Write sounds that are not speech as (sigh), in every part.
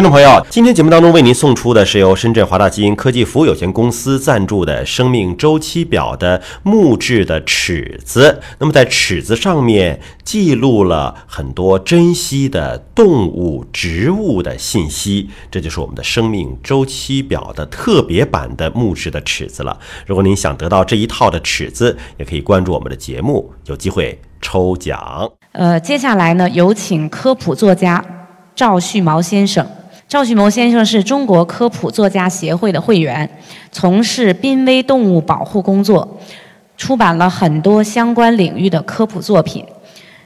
听众朋友，今天节目当中为您送出的是由深圳华大基因科技服务有限公司赞助的生命周期表的木质的尺子。那么在尺子上面记录了很多珍稀的动物、植物的信息，这就是我们的生命周期表的特别版的木质的尺子了。如果您想得到这一套的尺子，也可以关注我们的节目，有机会抽奖。呃，接下来呢，有请科普作家赵旭毛先生。赵旭谋先生是中国科普作家协会的会员，从事濒危动物保护工作，出版了很多相关领域的科普作品。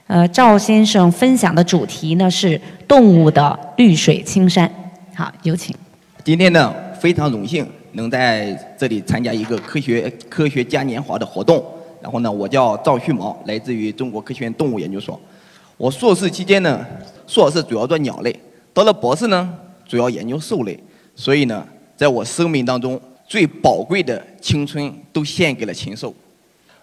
呃，赵先生分享的主题呢是动物的绿水青山。好，有请。今天呢，非常荣幸能在这里参加一个科学科学嘉年华的活动。然后呢，我叫赵旭毛，来自于中国科学院动物研究所。我硕士期间呢，硕士主要做鸟类，到了博士呢。主要研究兽类，所以呢，在我生命当中最宝贵的青春都献给了禽兽。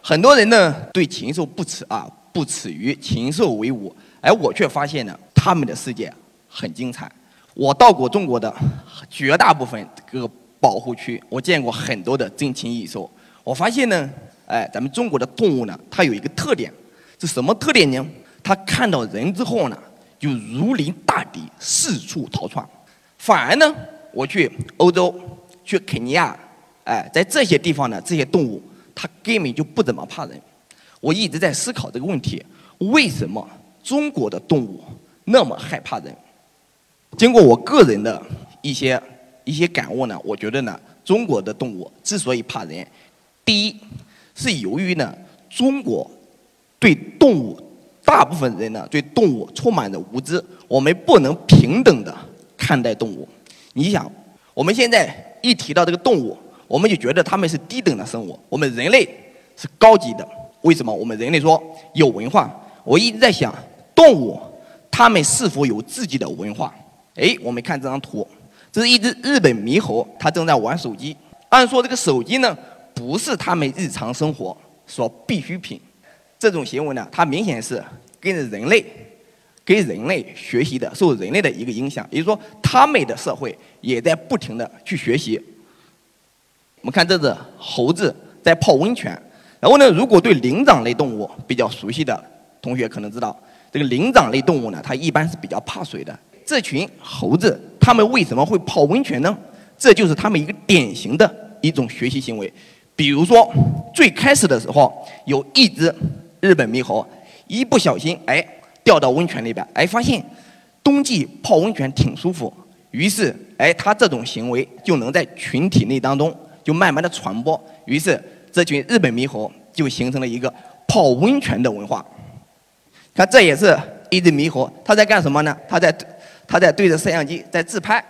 很多人呢对禽兽不耻啊，不耻于禽兽为伍，而我却发现呢，他们的世界很精彩。我到过中国的绝大部分各个保护区，我见过很多的珍禽异兽。我发现呢，哎，咱们中国的动物呢，它有一个特点，是什么特点呢？它看到人之后呢，就如临大敌，四处逃窜。反而呢，我去欧洲，去肯尼亚，哎，在这些地方呢，这些动物它根本就不怎么怕人。我一直在思考这个问题：为什么中国的动物那么害怕人？经过我个人的一些一些感悟呢，我觉得呢，中国的动物之所以怕人，第一是由于呢，中国对动物大部分人呢对动物充满着无知，我们不能平等的。看待动物，你想，我们现在一提到这个动物，我们就觉得它们是低等的生物，我们人类是高级的。为什么？我们人类说有文化。我一直在想，动物它们是否有自己的文化？哎，我们看这张图，这是一只日本猕猴，它正在玩手机。按说这个手机呢，不是它们日常生活所必需品，这种行为呢，它明显是跟着人类。给人类学习的，受人类的一个影响，也就是说，他们的社会也在不停的去学习。我们看这只猴子在泡温泉，然后呢，如果对灵长类动物比较熟悉的同学可能知道，这个灵长类动物呢，它一般是比较怕水的。这群猴子，它们为什么会泡温泉呢？这就是它们一个典型的一种学习行为。比如说，最开始的时候，有一只日本猕猴，一不小心，哎。掉到温泉里边，哎，发现冬季泡温泉挺舒服，于是，哎，他这种行为就能在群体内当中就慢慢的传播，于是这群日本猕猴就形成了一个泡温泉的文化。看，这也是一只猕猴，它在干什么呢？它在，它在对着摄像机在自拍。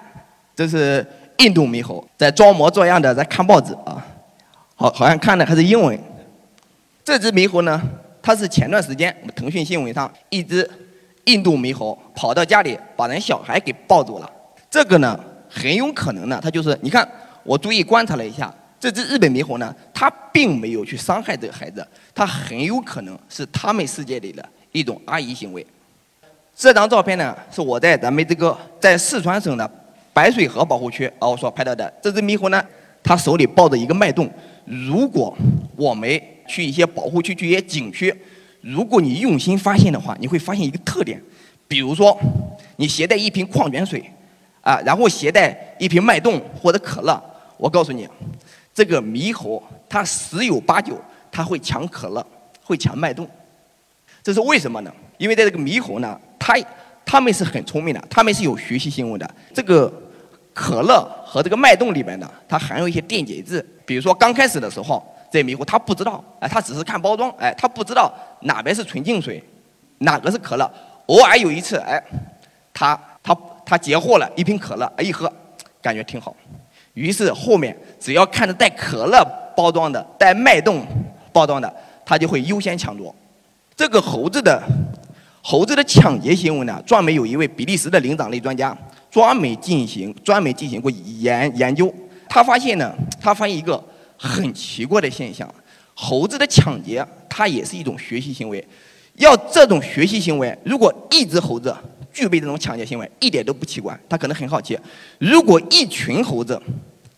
这是印度猕猴在装模作样的在看报纸啊，好，好像看的还是英文。这只猕猴呢？它是前段时间我们腾讯新闻上一只印度猕猴跑到家里把人小孩给抱走了，这个呢很有可能呢，它就是你看我注意观察了一下，这只日本猕猴呢，它并没有去伤害这个孩子，它很有可能是他们世界里的一种阿姨行为。这张照片呢是我在咱们这个在四川省的白水河保护区哦所拍到的，这只猕猴呢，它手里抱着一个脉动，如果我没去一些保护区、去一些景区，如果你用心发现的话，你会发现一个特点，比如说，你携带一瓶矿泉水，啊，然后携带一瓶脉动或者可乐，我告诉你，这个猕猴它十有八九它会抢可乐，会抢脉动，这是为什么呢？因为在这个猕猴呢，它它们是很聪明的，它们是有学习行为的。这个可乐和这个脉动里面呢，它含有一些电解质，比如说刚开始的时候。这迷糊，他不知道，哎，他只是看包装，哎，他不知道哪边是纯净水，哪个是可乐。偶尔有一次，哎，他他他截获了一瓶可乐，一喝，感觉挺好。于是后面只要看着带可乐包装的、带脉动包装的，他就会优先抢夺。这个猴子的猴子的抢劫行为呢，专门有一位比利时的灵长类专家专门进行专门进行过研研究，他发现呢，他发现一个。很奇怪的现象，猴子的抢劫，它也是一种学习行为。要这种学习行为，如果一只猴子具备这种抢劫行为，一点都不奇怪。他可能很好奇，如果一群猴子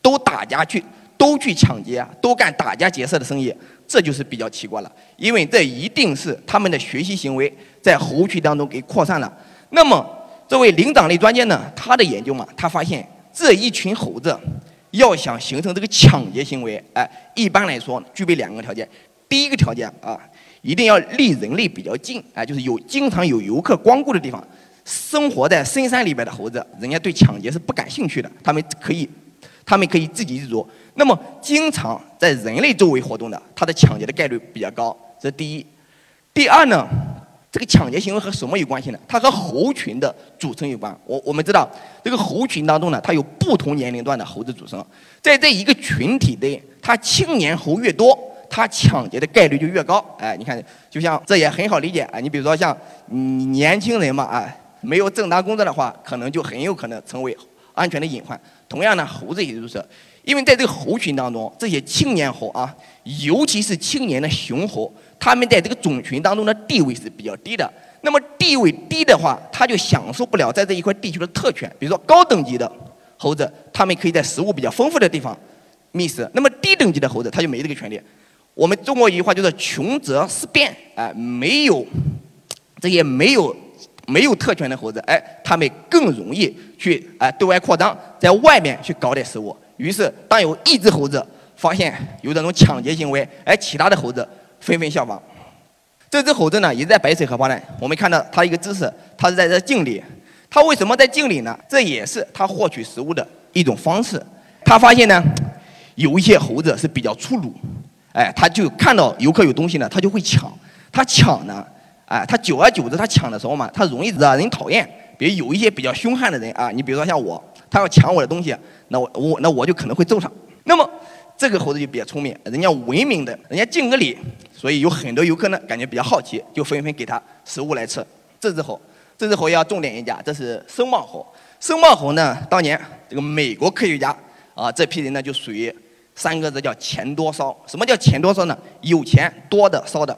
都打家去，都去抢劫，都干打家劫舍的生意，这就是比较奇怪了。因为这一定是他们的学习行为在猴群当中给扩散了。那么，这位灵长类专家呢，他的研究嘛，他发现这一群猴子要想形成这个抢劫行为，哎，一般来说具备两个条件。第一个条件啊。一定要离人类比较近，哎，就是有经常有游客光顾的地方，生活在深山里边的猴子，人家对抢劫是不感兴趣的，他们可以，他们可以自给自足。那么，经常在人类周围活动的，它的抢劫的概率比较高，这是第一。第二呢，这个抢劫行为和什么有关系呢？它和猴群的组成有关。我我们知道，这个猴群当中呢，它有不同年龄段的猴子组成，在这一个群体内，它青年猴越多。他抢劫的概率就越高，哎，你看，就像这也很好理解啊。你比如说像年轻人嘛，啊，没有正当工作的话，可能就很有可能成为安全的隐患。同样呢，猴子也就是，因为在这个猴群当中，这些青年猴啊，尤其是青年的雄猴，他们在这个种群当中的地位是比较低的。那么地位低的话，他就享受不了在这一块地区的特权。比如说高等级的猴子，他们可以在食物比较丰富的地方觅食；那么低等级的猴子，他就没这个权利。我们中国一句话就是“穷则思变”，哎，没有这些没有没有特权的猴子，哎，他们更容易去哎对外扩张，在外面去搞点食物。于是，当有一只猴子发现有这种抢劫行为，哎，其他的猴子纷纷效仿。这只猴子呢，也在白水河畔呢。我们看到它一个姿势，它是在这敬礼。它为什么在敬礼呢？这也是它获取食物的一种方式。它发现呢，有一些猴子是比较粗鲁。哎，它就看到游客有东西呢，它就会抢。它抢呢，哎，他久而久之，他抢的时候嘛，他容易惹人讨厌。比如有一些比较凶悍的人啊，你比如说像我，他要抢我的东西，那我我那我就可能会揍他。那么这个猴子就比较聪明，人家文明的，人家敬个礼，所以有很多游客呢感觉比较好奇，就纷纷给他食物来吃。这只猴，这只猴要重点一讲，这是声望猴。声望猴呢，当年这个美国科学家啊，这批人呢就属于。三个字叫钱多烧。什么叫钱多烧呢？有钱多的烧的。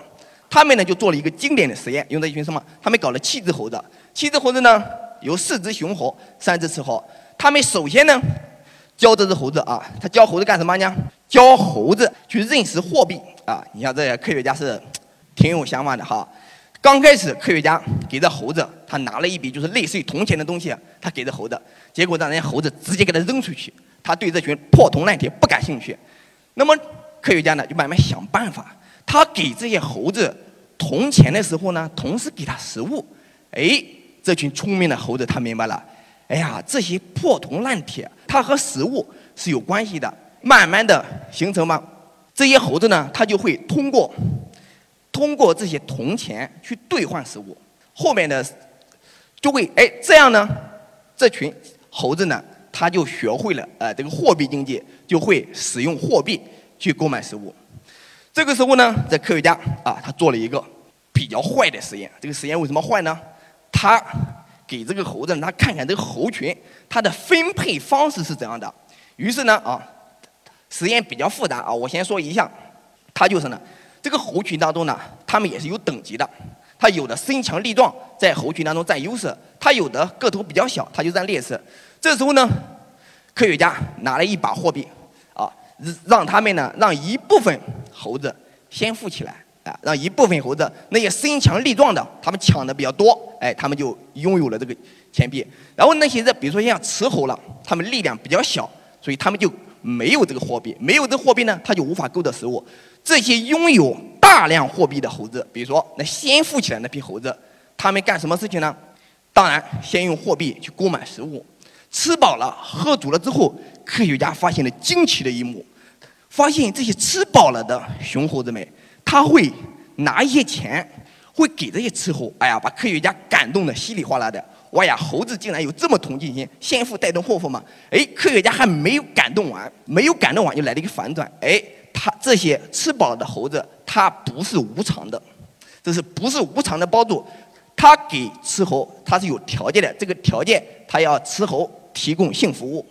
他们呢就做了一个经典的实验，用这一群什么？他们搞了七只猴子。七只猴子呢有四只雄猴，三只雌猴。他们首先呢教这只猴子啊，他教猴子干什么呢？教猴子去认识货币啊。你像这些科学家是挺有想法的哈。刚开始科学家给这猴子，他拿了一笔就是类似于铜钱的东西，他给这猴子，结果让人家猴子直接给他扔出去。他对这群破铜烂铁不感兴趣，那么科学家呢就慢慢想办法。他给这些猴子铜钱的时候呢，同时给他食物。哎，这群聪明的猴子他明白了，哎呀，这些破铜烂铁它和食物是有关系的。慢慢的形成嘛，这些猴子呢，它就会通过通过这些铜钱去兑换食物。后面的就会哎这样呢，这群猴子呢。他就学会了，呃，这个货币经济就会使用货币去购买食物。这个时候呢，这科学家啊，他做了一个比较坏的实验。这个实验为什么坏呢？他给这个猴子让他看看这个猴群它的分配方式是怎样的。于是呢，啊，实验比较复杂啊，我先说一下。他就是呢，这个猴群当中呢，他们也是有等级的。他有的身强力壮，在猴群当中占优势；他有的个头比较小，他就占劣势。这时候呢，科学家拿了一把货币，啊，让他们呢，让一部分猴子先富起来，啊，让一部分猴子那些身强力壮的，他们抢的比较多，哎，他们就拥有了这个钱币。然后那些人，比如说像雌猴了，他们力量比较小，所以他们就没有这个货币，没有这货币呢，他就无法购得食物。这些拥有大量货币的猴子，比如说那先富起来那批猴子，他们干什么事情呢？当然，先用货币去购买食物。吃饱了喝足了之后，科学家发现了惊奇的一幕，发现这些吃饱了的雄猴子们，他会拿一些钱，会给这些吃猴。哎呀，把科学家感动的稀里哗啦的。哇呀，猴子竟然有这么同情心，先富带动后富嘛？哎，科学家还没有感动完，没有感动完，就来了一个反转。哎，他这些吃饱了的猴子，他不是无偿的，这是不是无偿的帮助？他给吃猴，他是有条件的，这个条件他要吃猴。提供性服务，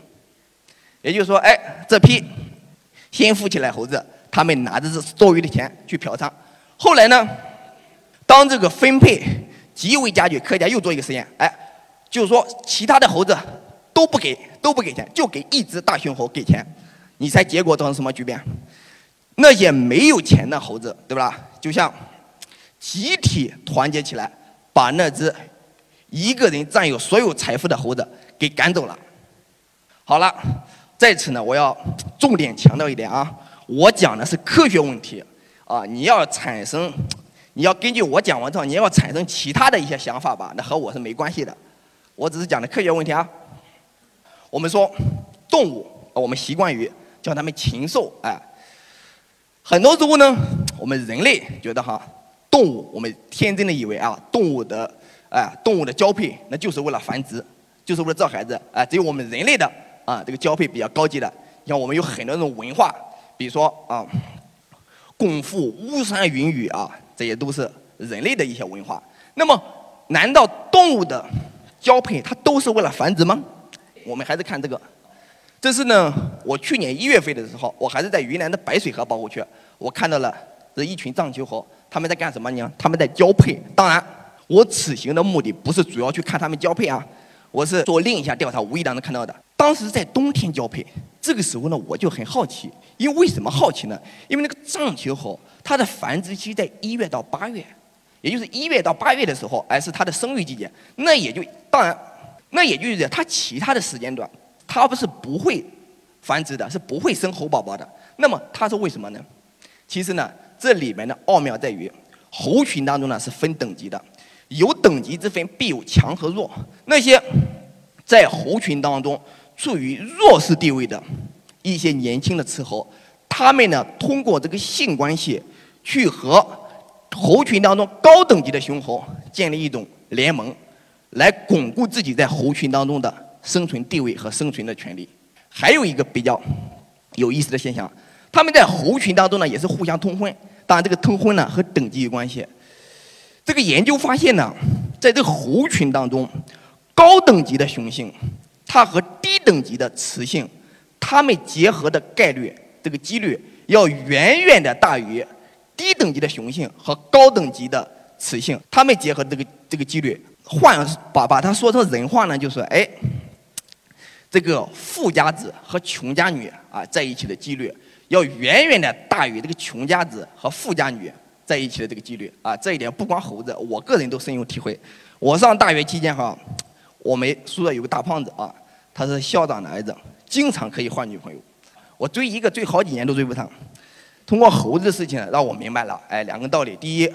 也就是说，哎，这批先富起来猴子，他们拿着这多余的钱去嫖娼。后来呢，当这个分配极为加剧，科学家又做一个实验，哎，就是说其他的猴子都不给都不给钱，就给一只大熊猴给钱。你猜结果造成什么局面？那些没有钱的猴子，对吧？就像集体团结起来，把那只一个人占有所有财富的猴子给赶走了。好了，在此呢，我要重点强调一点啊，我讲的是科学问题啊，你要产生，你要根据我讲完之后，你要产生其他的一些想法吧，那和我是没关系的。我只是讲的科学问题啊。我们说动物，我们习惯于叫它们禽兽，哎。很多时候呢，我们人类觉得哈，动物我们天真的以为啊，动物的哎，动物的交配那就是为了繁殖，就是为了造孩子，哎，只有我们人类的啊，这个交配比较高级的。你看我们有很多种文化，比如说啊，共赴巫山云雨啊，这些都是人类的一些文化。那么，难道动物的交配它都是为了繁殖吗？我们还是看这个。这是呢，我去年一月份的时候，我还是在云南的白水河保护区，我看到了这一群藏球猴，他们在干什么呢？他们在交配。当然，我此行的目的不是主要去看他们交配啊，我是做另一项调查，无意当中看到的。当时在冬天交配，这个时候呢，我就很好奇，因为为什么好奇呢？因为那个藏球猴，它的繁殖期在一月到八月，也就是一月到八月的时候，哎，是它的生育季节。那也就当然，那也就是它其他的时间段。它不是不会繁殖的，是不会生猴宝宝的。那么它是为什么呢？其实呢，这里面的奥妙在于，猴群当中呢是分等级的，有等级之分，必有强和弱。那些在猴群当中处于弱势地位的一些年轻的雌猴，它们呢通过这个性关系去和猴群当中高等级的雄猴建立一种联盟，来巩固自己在猴群当中的。生存地位和生存的权利，还有一个比较有意思的现象，他们在猴群当中呢也是互相通婚。当然，这个通婚呢和等级有关系。这个研究发现呢，在这猴群当中，高等级的雄性，它和等级的雌性，它们结合的概率，这个几率要远远的大于低等级的雄性和高等级的雌性，它们结合这个这个几率，换把把它说成人话呢，就是哎。这个富家子和穷家女啊在一起的几率，要远远的大于这个穷家子和富家女在一起的这个几率啊！这一点不光猴子，我个人都深有体会。我上大学期间哈，我们宿舍有个大胖子啊，他是校长的儿子，经常可以换女朋友。我追一个追好几年都追不上。通过猴子的事情让我明白了，哎，两个道理：第一，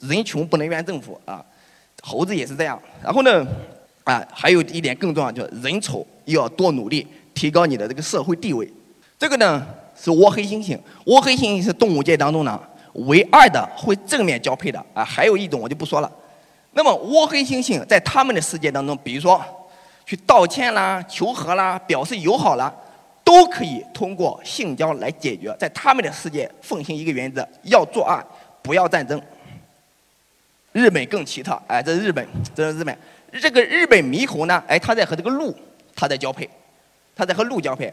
人穷不能怨政府啊，猴子也是这样。然后呢？啊，还有一点更重要，就是人丑要多努力，提高你的这个社会地位。这个呢是倭黑猩猩，倭黑猩猩是动物界当中呢唯二的会正面交配的啊。还有一种我就不说了。那么倭黑猩猩在他们的世界当中，比如说去道歉啦、求和啦、表示友好啦，都可以通过性交来解决。在他们的世界奉行一个原则：要做爱，不要战争。日本更奇特，哎，这是日本，这是日本。这个日本猕猴呢，哎，它在和这个鹿，它在交配，它在和鹿交配。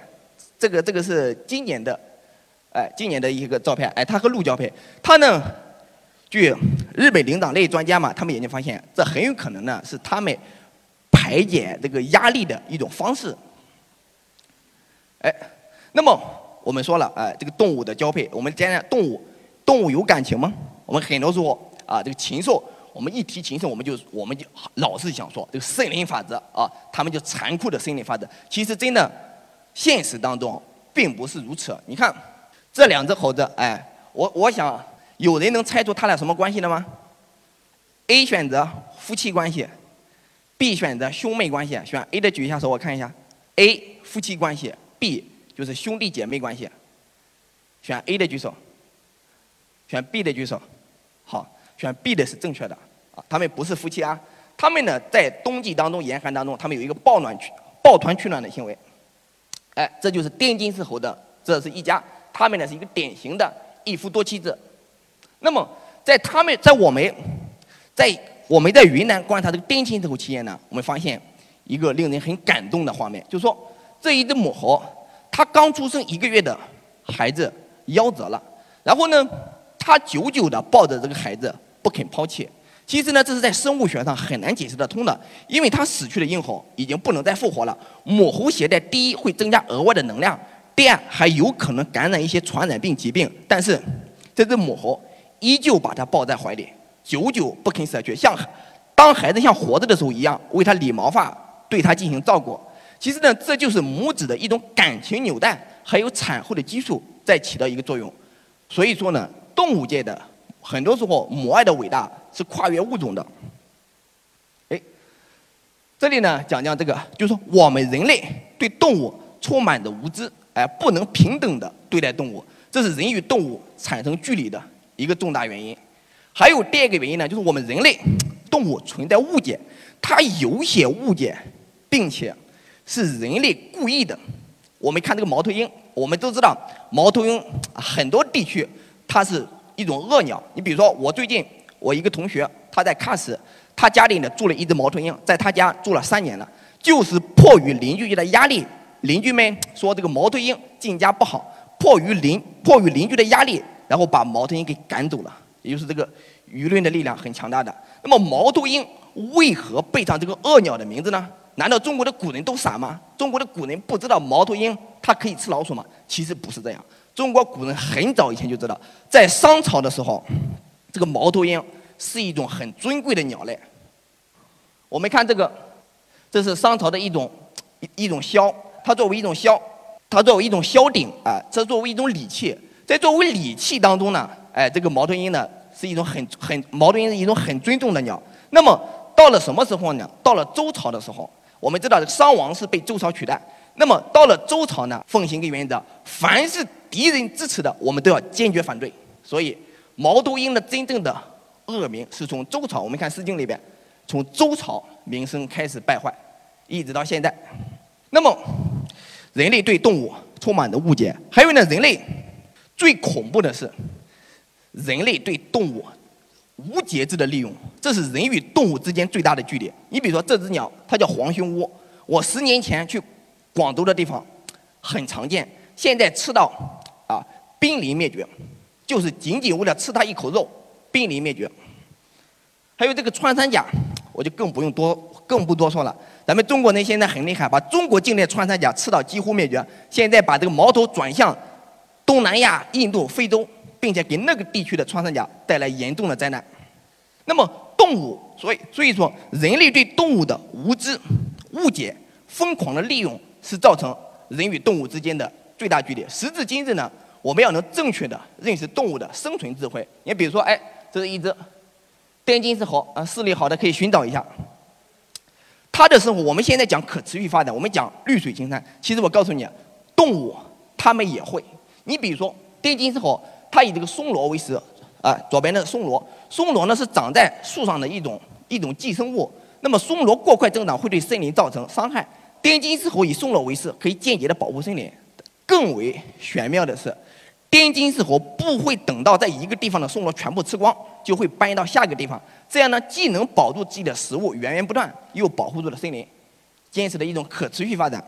这个这个是今年的，哎，今年的一个照片，哎，它和鹿交配。它呢，据日本灵长类专家嘛，他们研究发现，这很有可能呢是它们排解这个压力的一种方式。哎，那么我们说了，哎，这个动物的交配，我们讲讲动物，动物有感情吗？我们很多时候啊，这个禽兽。我们一提禽兽，我们就我们就老是想说这个森林法则啊，他们就残酷的森林法则。其实真的，现实当中并不是如此。你看这两只猴子，哎，我我想有人能猜出他俩什么关系的吗？A 选择夫妻关系，B 选择兄妹关系。选 A 的举一下手，我看一下。A 夫妻关系，B 就是兄弟姐妹关系。选 A 的举手，选 B 的举手。好。选 B 的是正确的啊，他们不是夫妻啊，他们呢在冬季当中严寒当中，他们有一个抱暖抱团取暖的行为，哎，这就是滇金丝猴的，这是一家，他们呢是一个典型的一夫多妻制。那么在他们在我们，在我们在云南观察这个滇金丝猴期间呢，我们发现一个令人很感动的画面，就是说这一只母猴，它刚出生一个月的孩子夭折了，然后呢，它久久的抱着这个孩子。不肯抛弃，其实呢，这是在生物学上很难解释得通的，因为它死去的婴猴已经不能再复活了。母猴携带第一会增加额外的能量，第二还有可能感染一些传染病疾病。但是这只母猴依旧把它抱在怀里，久久不肯舍去，像当孩子像活着的时候一样，为他理毛发，对他进行照顾。其实呢，这就是母子的一种感情纽带，还有产后的激素在起到一个作用。所以说呢，动物界的很多时候母爱的伟大。是跨越物种的。哎，这里呢讲讲这个，就是说我们人类对动物充满着无知，哎，不能平等的对待动物，这是人与动物产生距离的一个重大原因。还有第二个原因呢，就是我们人类 (tsk) 动物存在误解，它有些误解，并且是人类故意的。我们看这个猫头鹰，我们都知道猫头鹰 (tsk) 很多地区它是一种恶鸟。你比如说我最近。我一个同学，他在喀什，他家里呢住了一只猫头鹰，在他家住了三年了，就是迫于邻居的压力，邻居们说这个猫头鹰进家不好，迫于邻迫于邻居的压力，然后把猫头鹰给赶走了，就是这个舆论的力量很强大的。那么猫头鹰为何背上这个恶鸟的名字呢？难道中国的古人都傻吗？中国的古人不知道猫头鹰它可以吃老鼠吗？其实不是这样，中国古人很早以前就知道，在商朝的时候。这个猫头鹰是一种很尊贵的鸟类。我们看这个，这是商朝的一种一一种箫，它作为一种箫，它作为一种箫鼎啊，这作为一种礼器，在作为礼器当中呢，哎，这个猫头鹰呢是一种很很猫头鹰是一种很尊重的鸟。那么到了什么时候呢？到了周朝的时候，我们知道商王是被周朝取代。那么到了周朝呢，奉行一个原则，凡是敌人支持的，我们都要坚决反对。所以。毛头鹰的真正的恶名是从周朝，我们看《诗经》里边，从周朝名声开始败坏，一直到现在。那么，人类对动物充满着误解。还有呢，人类最恐怖的是，人类对动物无节制的利用，这是人与动物之间最大的距离。你比如说这只鸟，它叫黄胸乌，我十年前去广州的地方很常见，现在吃到啊濒临灭绝。就是仅仅为了吃它一口肉，濒临灭绝。还有这个穿山甲，我就更不用多，更不多说了。咱们中国人现在很厉害，把中国境内穿山甲吃到几乎灭绝。现在把这个矛头转向东南亚、印度、非洲，并且给那个地区的穿山甲带来严重的灾难。那么动物，所以所以说，人类对动物的无知、误解、疯狂的利用，是造成人与动物之间的最大距离。时至今日呢？我们要能正确的认识动物的生存智慧。你比如说，哎，这是一只滇金丝猴，啊，视力好的可以寻找一下。它的生活，我们现在讲可持续发展，我们讲绿水青山。其实我告诉你，动物它们也会。你比如说，滇金丝猴，它以这个松萝为食，啊，左边的松萝，松萝呢是长在树上的一种一种寄生物。那么松萝过快增长会对森林造成伤害。滇金丝猴以松萝为食，可以间接的保护森林。更为玄妙的是。滇金丝猴不会等到在一个地方的松萝全部吃光，就会搬到下一个地方。这样呢，既能保住自己的食物源源不断，又保护住了森林，坚持的一种可持续发展。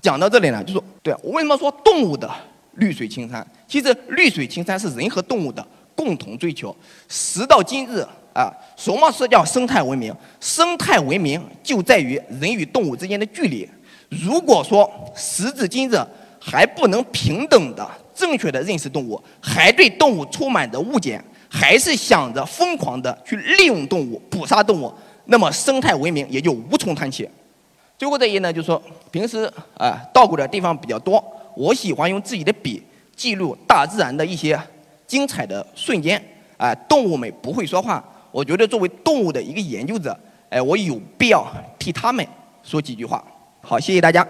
讲到这里呢，就说，对为什么说动物的绿水青山？其实绿水青山是人和动物的共同追求。时到今日啊，什么是叫生态文明？生态文明就在于人与动物之间的距离。如果说时至今日还不能平等的。正确的认识动物，还对动物充满着误解，还是想着疯狂的去利用动物、捕杀动物，那么生态文明也就无从谈起。最后这一呢，就是说平时啊到过的地方比较多，我喜欢用自己的笔记录大自然的一些精彩的瞬间。哎，动物们不会说话，我觉得作为动物的一个研究者，哎，我有必要替他们说几句话。好，谢谢大家。